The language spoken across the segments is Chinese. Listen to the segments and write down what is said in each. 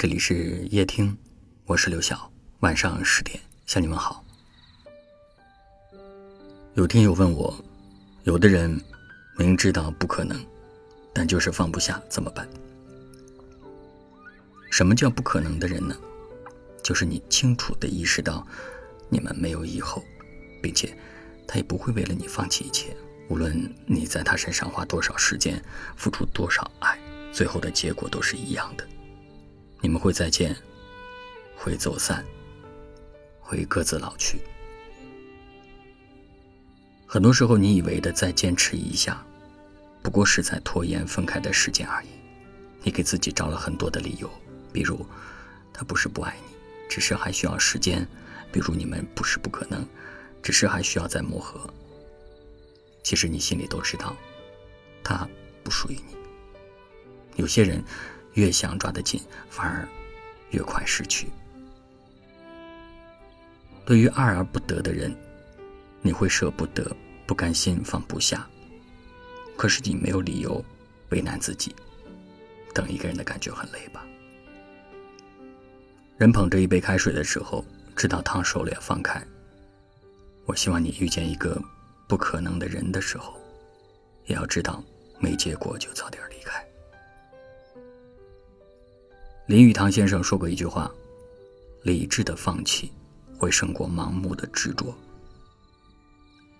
这里是夜听，我是刘晓。晚上十点向你们好。有听友问我，有的人明知道不可能，但就是放不下，怎么办？什么叫不可能的人呢？就是你清楚的意识到你们没有以后，并且他也不会为了你放弃一切，无论你在他身上花多少时间，付出多少爱，最后的结果都是一样的。你们会再见，会走散，会各自老去。很多时候，你以为的再坚持一下，不过是在拖延分开的时间而已。你给自己找了很多的理由，比如他不是不爱你，只是还需要时间；比如你们不是不可能，只是还需要再磨合。其实你心里都知道，他不属于你。有些人。越想抓得紧，反而越快失去。对于爱而不得的人，你会舍不得、不甘心、放不下。可是你没有理由为难自己。等一个人的感觉很累吧？人捧着一杯开水的时候，知道烫手了要放开。我希望你遇见一个不可能的人的时候，也要知道没结果就早点离开。林语堂先生说过一句话：“理智的放弃会胜过盲目的执着。”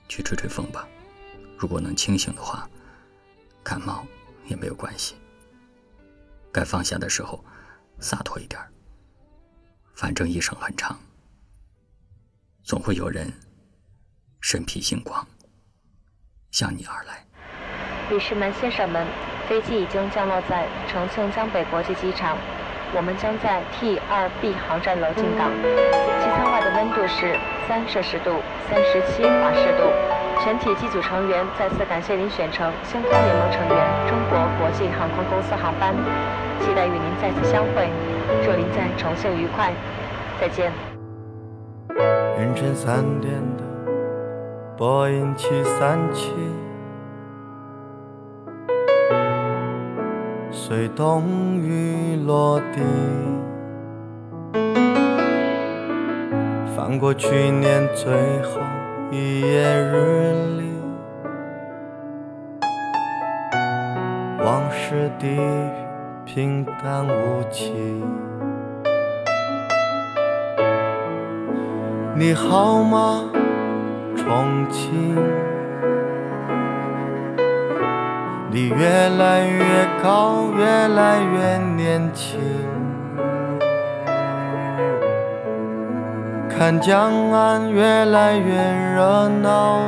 去吹吹风吧，如果能清醒的话，感冒也没有关系。该放下的时候，洒脱一点反正一生很长，总会有人身披星光向你而来。女士们、先生们，飞机已经降落在重庆江北国际机场。我们将在 T 二 B 航站楼进港，机舱外的温度是三摄氏度，三十七华氏度。全体机组成员再次感谢您选乘星空联盟成员中国国际航空公司航班，期待与您再次相会。祝您在重庆愉快，再见。凌晨三点的波音七三七。随冬雨落地，翻过去年最后一页日历，往事低语，平淡无奇。你好吗，重庆？你越来越高，越来越年轻。看江岸越来越热闹，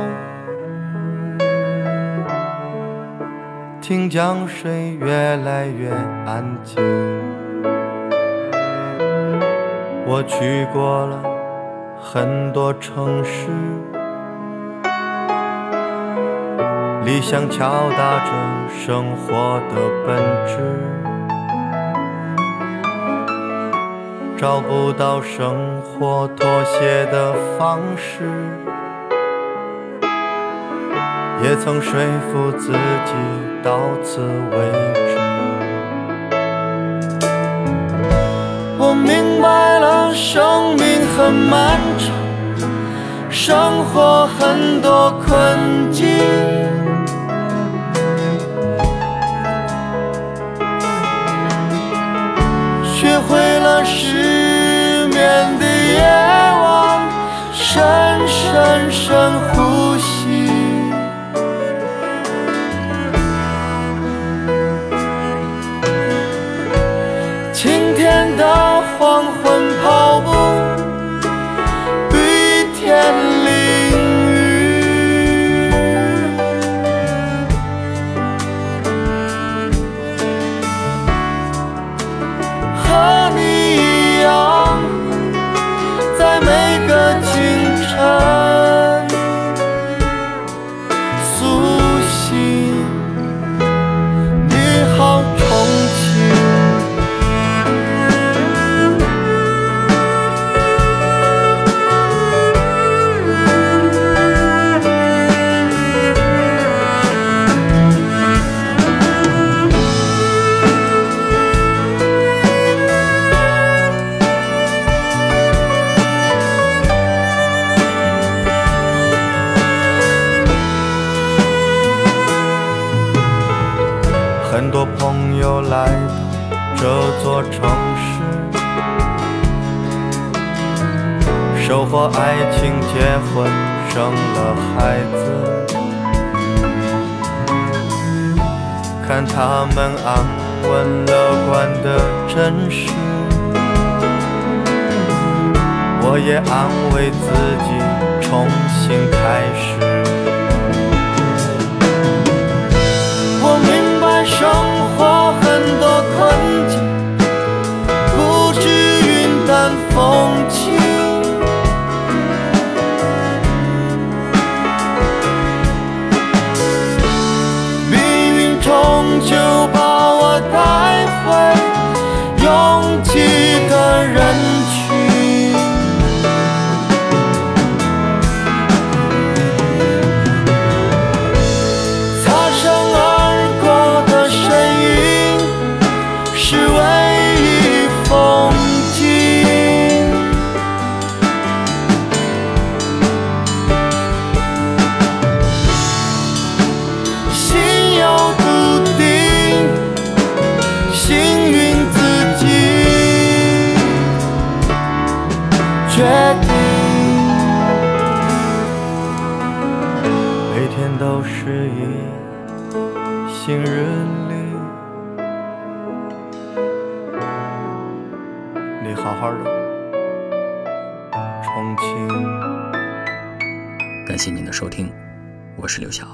听江水越来越安静。我去过了很多城市。理想敲打着生活的本质，找不到生活妥协的方式，也曾说服自己到此为止。我明白了，生命很漫长，生活很多困境。眠的夜晚，深深深呼这座城市，收获爱情，结婚，生了孩子，看他们安稳乐观的真实，我也安慰自己，重新开始。决定。每天都是一新日历，你好好的，重庆。感谢您的收听，我是刘晓。